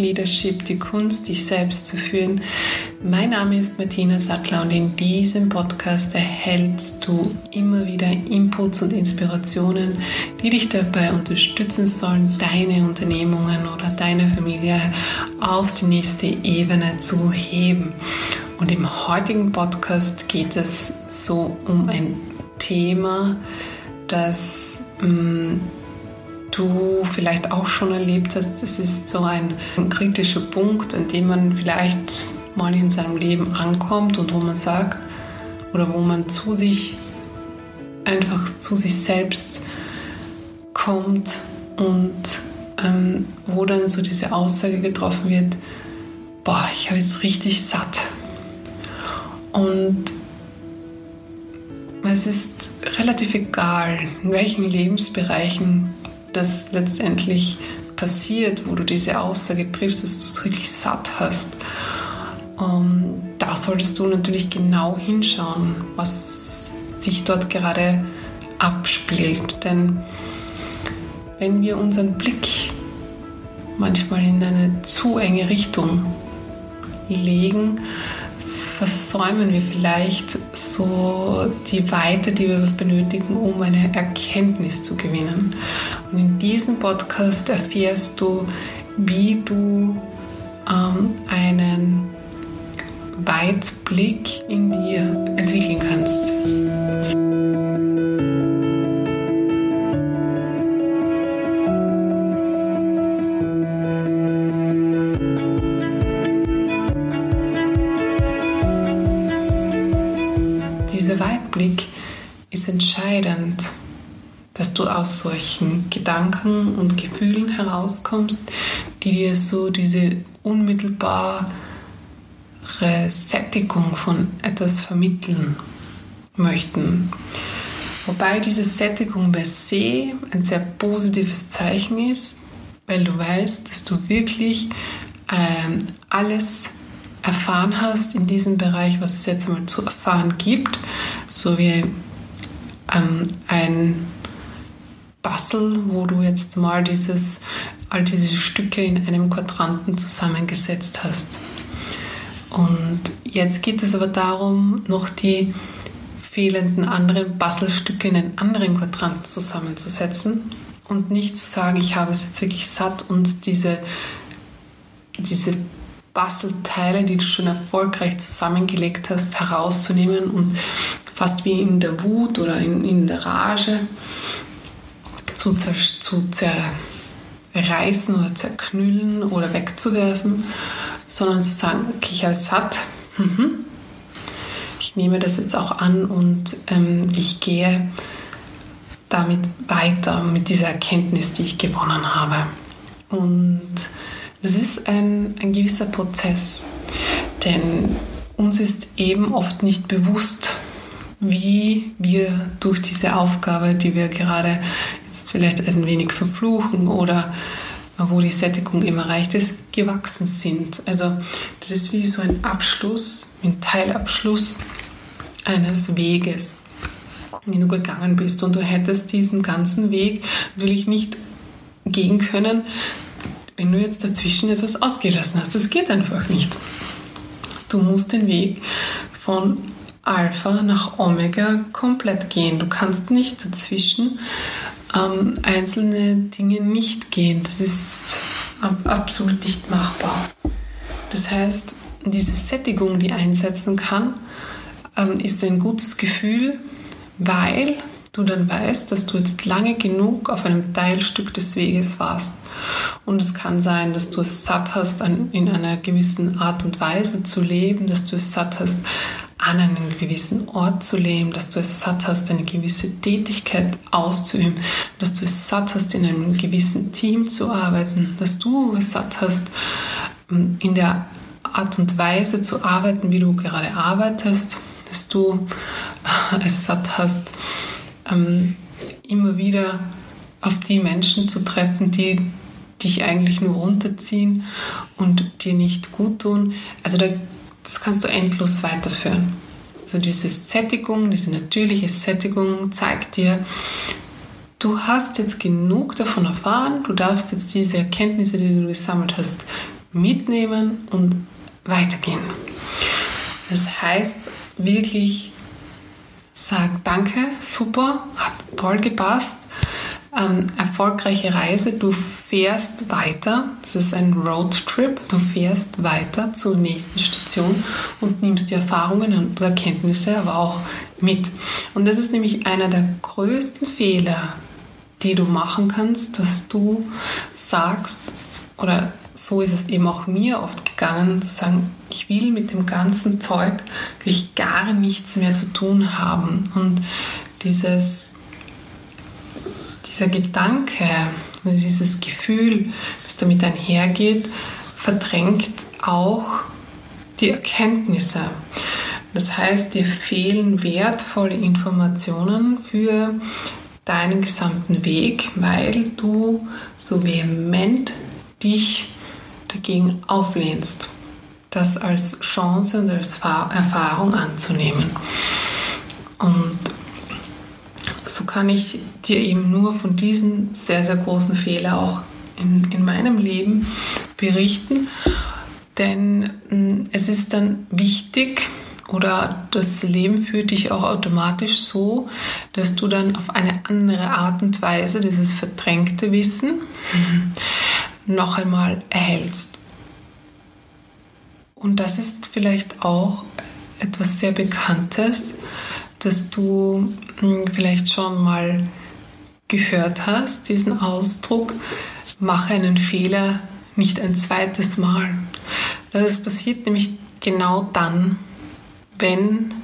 Leadership, die Kunst, dich selbst zu führen. Mein Name ist Martina Sackler und in diesem Podcast erhältst du immer wieder Inputs und Inspirationen, die dich dabei unterstützen sollen, deine Unternehmungen oder deine Familie auf die nächste Ebene zu heben. Und im heutigen Podcast geht es so um ein Thema, das mm, du vielleicht auch schon erlebt hast, das ist so ein, kritischer Punkt, an dem man vielleicht mal in seinem Leben ankommt und wo man sagt, oder wo man zu sich, einfach zu sich selbst kommt und ähm, wo dann so diese Aussage getroffen wird, boah, ich habe es richtig satt. Und es ist relativ egal, in welchen Lebensbereichen das letztendlich passiert, wo du diese Aussage triffst, dass du es wirklich satt hast. Ähm, da solltest du natürlich genau hinschauen, was sich dort gerade abspielt. Denn wenn wir unseren Blick manchmal in eine zu enge Richtung legen, versäumen wir vielleicht so die Weite, die wir benötigen, um eine Erkenntnis zu gewinnen. Und in diesem Podcast erfährst du, wie du ähm, einen Weitblick in dir entwickeln kannst. Blick ist entscheidend, dass du aus solchen Gedanken und Gefühlen herauskommst, die dir so diese unmittelbare Sättigung von etwas vermitteln möchten. Wobei diese Sättigung per se ein sehr positives Zeichen ist, weil du weißt, dass du wirklich ähm, alles erfahren hast in diesem Bereich, was es jetzt einmal zu erfahren gibt, so wie ähm, ein Puzzle, wo du jetzt mal dieses, all diese Stücke in einem Quadranten zusammengesetzt hast. Und jetzt geht es aber darum, noch die fehlenden anderen Puzzlestücke in einen anderen Quadranten zusammenzusetzen und nicht zu sagen, ich habe es jetzt wirklich satt und diese, diese Bastelteile, die du schon erfolgreich zusammengelegt hast, herauszunehmen und fast wie in der Wut oder in, in der Rage zu, zu zerreißen oder zerknüllen oder wegzuwerfen, sondern zu sagen, okay, ich habe es satt, mhm. ich nehme das jetzt auch an und ähm, ich gehe damit weiter mit dieser Erkenntnis, die ich gewonnen habe. Und das ist ein, ein gewisser Prozess, denn uns ist eben oft nicht bewusst, wie wir durch diese Aufgabe, die wir gerade jetzt vielleicht ein wenig verfluchen oder wo die Sättigung immer erreicht ist, gewachsen sind. Also das ist wie so ein Abschluss, ein Teilabschluss eines Weges, den du gegangen bist. Und du hättest diesen ganzen Weg natürlich nicht gehen können, wenn du jetzt dazwischen etwas ausgelassen hast. Das geht einfach nicht. Du musst den Weg von Alpha nach Omega komplett gehen. Du kannst nicht dazwischen ähm, einzelne Dinge nicht gehen. Das ist absolut nicht machbar. Das heißt, diese Sättigung, die einsetzen kann, ähm, ist ein gutes Gefühl, weil du dann weißt, dass du jetzt lange genug auf einem Teilstück des Weges warst. Und es kann sein, dass du es satt hast, in einer gewissen Art und Weise zu leben, dass du es satt hast, an einem gewissen Ort zu leben, dass du es satt hast, eine gewisse Tätigkeit auszuüben, dass du es satt hast, in einem gewissen Team zu arbeiten, dass du es satt hast, in der Art und Weise zu arbeiten, wie du gerade arbeitest, dass du es satt hast, immer wieder auf die Menschen zu treffen, die dich eigentlich nur runterziehen und dir nicht gut tun. Also da, das kannst du endlos weiterführen. Also diese Sättigung, diese natürliche Sättigung zeigt dir, du hast jetzt genug davon erfahren, du darfst jetzt diese Erkenntnisse, die du gesammelt hast, mitnehmen und weitergehen. Das heißt wirklich, sag danke, super, hat toll gepasst ähm, erfolgreiche Reise. Du fährst weiter. Das ist ein Roadtrip. Du fährst weiter zur nächsten Station und nimmst die Erfahrungen und Erkenntnisse aber auch mit. Und das ist nämlich einer der größten Fehler, die du machen kannst, dass du sagst, oder so ist es eben auch mir oft gegangen, zu sagen, ich will mit dem ganzen Zeug wirklich gar nichts mehr zu tun haben. Und dieses dieser Gedanke, dieses Gefühl, das damit einhergeht, verdrängt auch die Erkenntnisse. Das heißt, dir fehlen wertvolle Informationen für deinen gesamten Weg, weil du so vehement dich dagegen auflehnst, das als Chance und als Erfahrung anzunehmen. Und so kann ich dir eben nur von diesen sehr, sehr großen Fehlern auch in, in meinem Leben berichten. Denn hm, es ist dann wichtig, oder das Leben führt dich auch automatisch so, dass du dann auf eine andere Art und Weise dieses verdrängte Wissen mhm. noch einmal erhältst. Und das ist vielleicht auch etwas sehr Bekanntes, dass du hm, vielleicht schon mal gehört hast, diesen Ausdruck, mache einen Fehler nicht ein zweites Mal. Das passiert nämlich genau dann, wenn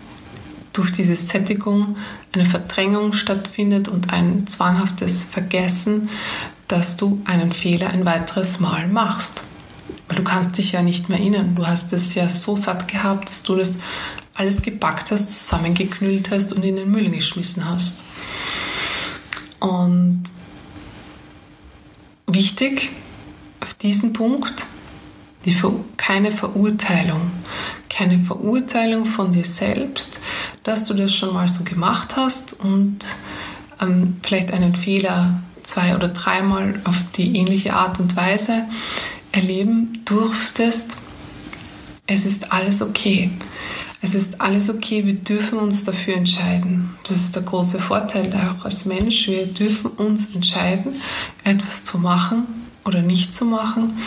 durch diese Sättigung eine Verdrängung stattfindet und ein zwanghaftes Vergessen, dass du einen Fehler ein weiteres Mal machst. Weil du kannst dich ja nicht mehr erinnern. Du hast es ja so satt gehabt, dass du das alles gepackt hast, zusammengeknüllt hast und in den Müll geschmissen hast. Und wichtig auf diesen Punkt, die Ver keine Verurteilung. Keine Verurteilung von dir selbst, dass du das schon mal so gemacht hast und ähm, vielleicht einen Fehler zwei oder dreimal auf die ähnliche Art und Weise erleben durftest. Es ist alles okay. Es ist alles okay, wir dürfen uns dafür entscheiden. Das ist der große Vorteil auch als Mensch. Wir dürfen uns entscheiden, etwas zu machen oder nicht zu machen.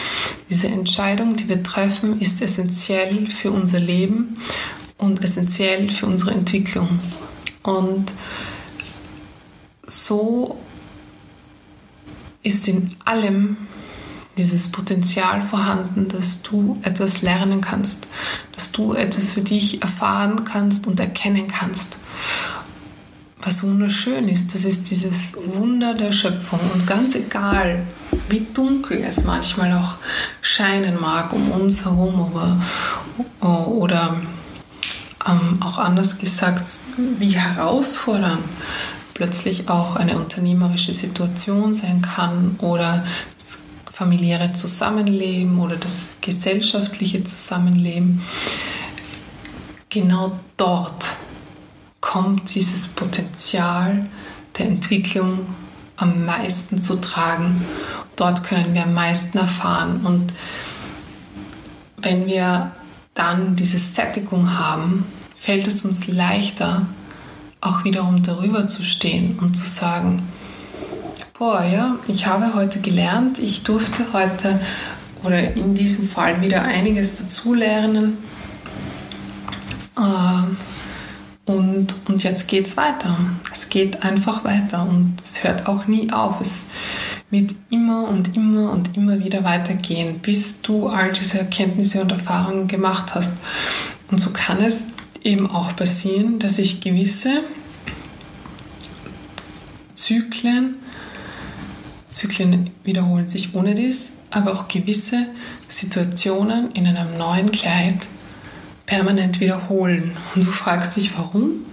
Diese Entscheidung, die wir treffen, ist essentiell für unser Leben und essentiell für unsere Entwicklung. Und so ist in allem dieses Potenzial vorhanden, dass du etwas lernen kannst, dass du etwas für dich erfahren kannst und erkennen kannst. Was wunderschön ist, das ist dieses Wunder der Schöpfung. Und ganz egal, wie dunkel es manchmal auch scheinen mag um uns herum, aber, oder ähm, auch anders gesagt, wie herausfordernd plötzlich auch eine unternehmerische Situation sein kann oder familiäre Zusammenleben oder das gesellschaftliche Zusammenleben, genau dort kommt dieses Potenzial der Entwicklung am meisten zu tragen. Dort können wir am meisten erfahren. Und wenn wir dann diese Sättigung haben, fällt es uns leichter, auch wiederum darüber zu stehen und zu sagen, Boah, ja, ich habe heute gelernt, ich durfte heute oder in diesem Fall wieder einiges dazulernen. Äh, und, und jetzt geht es weiter. Es geht einfach weiter und es hört auch nie auf. Es wird immer und immer und immer wieder weitergehen, bis du all diese Erkenntnisse und Erfahrungen gemacht hast. Und so kann es eben auch passieren, dass sich gewisse Zyklen Zyklen wiederholen sich ohne dies, aber auch gewisse Situationen in einem neuen Kleid permanent wiederholen. Und du fragst dich, warum?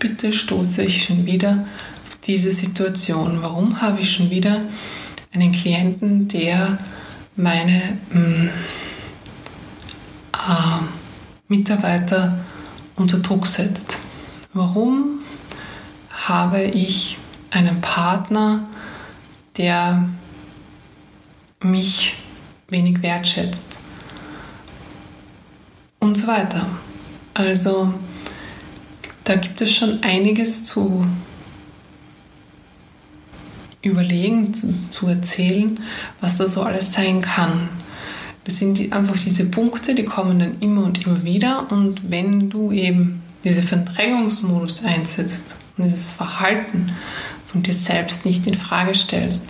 Bitte stoße ich schon wieder auf diese Situation? Warum habe ich schon wieder einen Klienten, der meine mh, mm, äh, Mitarbeiter unter Druck setzt? Warum habe ich einen Partner, der mich wenig wertschätzt? Und so weiter. Also da gibt es schon einiges zu überlegen, zu, zu erzählen, was da so alles sein kann. Das sind die, einfach diese Punkte, die kommen dann immer und immer wieder. Und wenn du eben diese Verdrängungsmodus einsetzt und dieses Verhalten von dir selbst nicht in Frage stellst,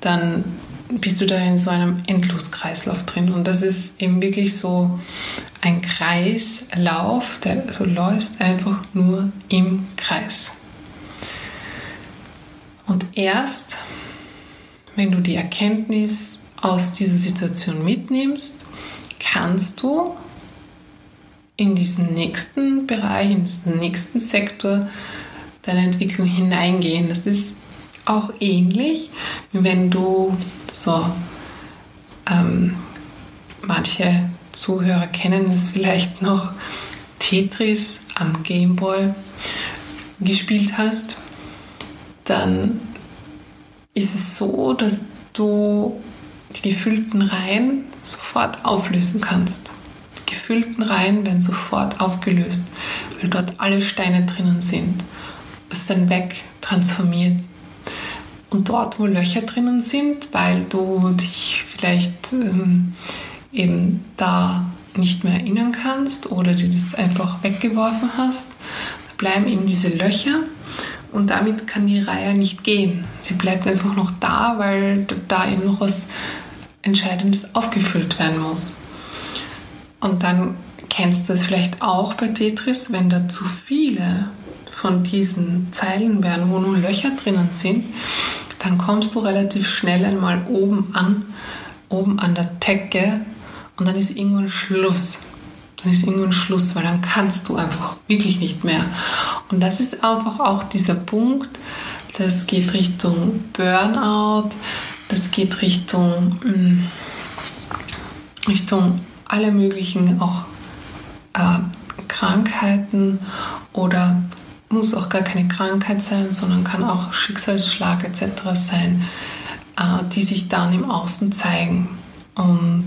dann bist du da in so einem Endloskreislauf drin. Und das ist eben wirklich so ein Kreislauf, der so läufst einfach nur im Kreis. Und erst, wenn du die Erkenntnis aus dieser Situation mitnimmst, kannst du in diesen nächsten Bereich, in diesen nächsten Sektor deiner Entwicklung hineingehen. Das ist auch ähnlich, wie wenn du so, ähm, manche Zuhörer kennen es vielleicht noch, Tetris am Gameboy gespielt hast dann ist es so, dass du die gefüllten Reihen sofort auflösen kannst. Die gefüllten Reihen werden sofort aufgelöst, weil dort alle Steine drinnen sind. Es dann wegtransformiert. Und dort, wo Löcher drinnen sind, weil du dich vielleicht ähm, eben da nicht mehr erinnern kannst oder dir das einfach weggeworfen hast, bleiben eben diese Löcher und damit kann die Reihe nicht gehen. Sie bleibt einfach noch da, weil da eben noch was Entscheidendes aufgefüllt werden muss. Und dann kennst du es vielleicht auch bei Tetris, wenn da zu viele von diesen Zeilen werden, wo nur Löcher drinnen sind, dann kommst du relativ schnell einmal oben an, oben an der Decke und dann ist irgendwann Schluss dann ist irgendwann Schluss, weil dann kannst du einfach wirklich nicht mehr. Und das ist einfach auch dieser Punkt, das geht Richtung Burnout, das geht Richtung, mm, Richtung alle möglichen auch äh, Krankheiten oder muss auch gar keine Krankheit sein, sondern kann auch Schicksalsschlag etc. sein, äh, die sich dann im Außen zeigen. Und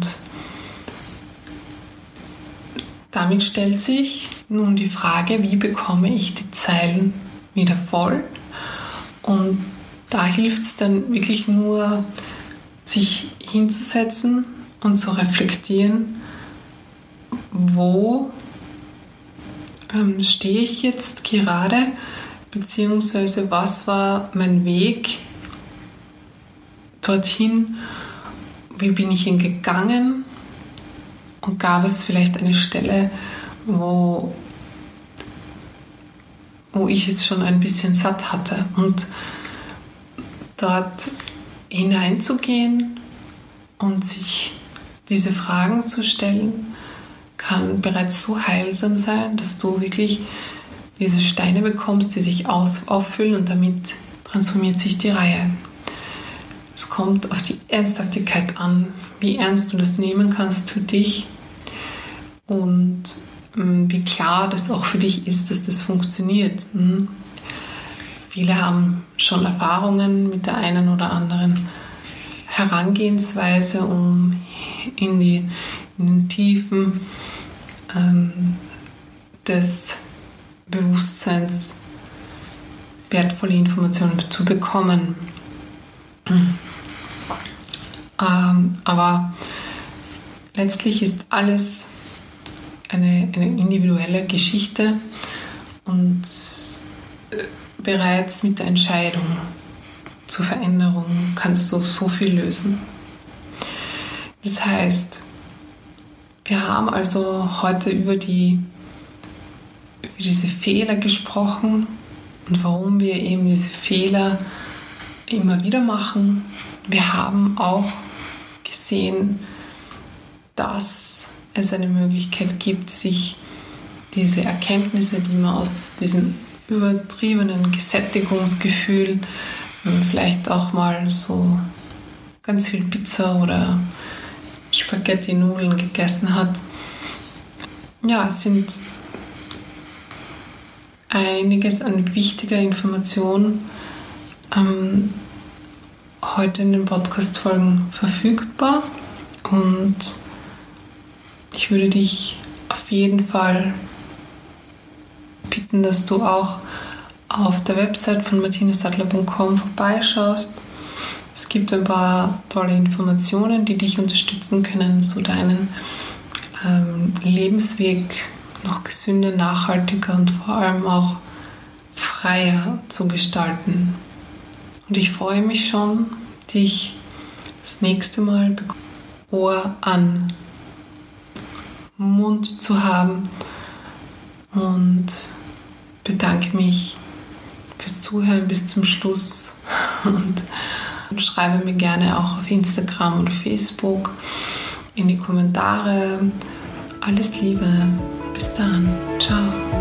damit stellt sich nun die Frage, wie bekomme ich die Zeilen wieder voll? Und da hilft es dann wirklich nur, sich hinzusetzen und zu reflektieren, wo ähm, stehe ich jetzt gerade, beziehungsweise was war mein Weg dorthin, wie bin ich ihn gegangen und gab es vielleicht eine Stelle, wo, wo ich es schon ein bisschen satt hatte. Und dort hineinzugehen und sich diese Fragen zu stellen, kann bereits so heilsam sein, dass du wirklich diese Steine bekommst, die sich aus, auffüllen und damit transformiert sich die Reihe. Es kommt auf die Ernsthaftigkeit an, wie ernst du das nehmen kannst für dich und ähm, wie klar das auch für dich ist, dass das funktioniert. Hm? Viele haben schon Erfahrungen mit der einen oder anderen Herangehensweise, um in, die, in den Tiefen ähm, des Bewusstseins wertvolle Informationen zu bekommen. Ähm, aber letztlich ist alles eine, eine individuelle Geschichte und äh, bereits mit der Entscheidung zur Veränderung kannst du so viel lösen. Das heißt, wir haben also heute über, die, über diese Fehler gesprochen und warum wir eben diese Fehler immer wieder machen. Wir haben auch gesehen, dass es eine Möglichkeit gibt, sich diese Erkenntnisse, die man aus diesem übertriebenen Gesättigungsgefühl, vielleicht auch mal so ganz viel Pizza oder Spaghetti-Nudeln gegessen hat. Ja, es sind einiges an wichtiger Information ähm, heute in den Podcast-Folgen verfügbar und ich würde dich auf jeden Fall bitten, dass du auch auf der Website von martinesattler.com vorbeischaust. Es gibt ein paar tolle Informationen, die dich unterstützen können, so deinen ähm, Lebensweg noch gesünder, nachhaltiger und vor allem auch freier zu gestalten. Und ich freue mich schon, dich das nächste Mal Ohr an Mund zu haben und bedanke mich fürs Zuhören bis zum Schluss und, schreibe mir gerne auch auf Instagram und Facebook in die Kommentare. Alles Liebe, bis dann, ciao.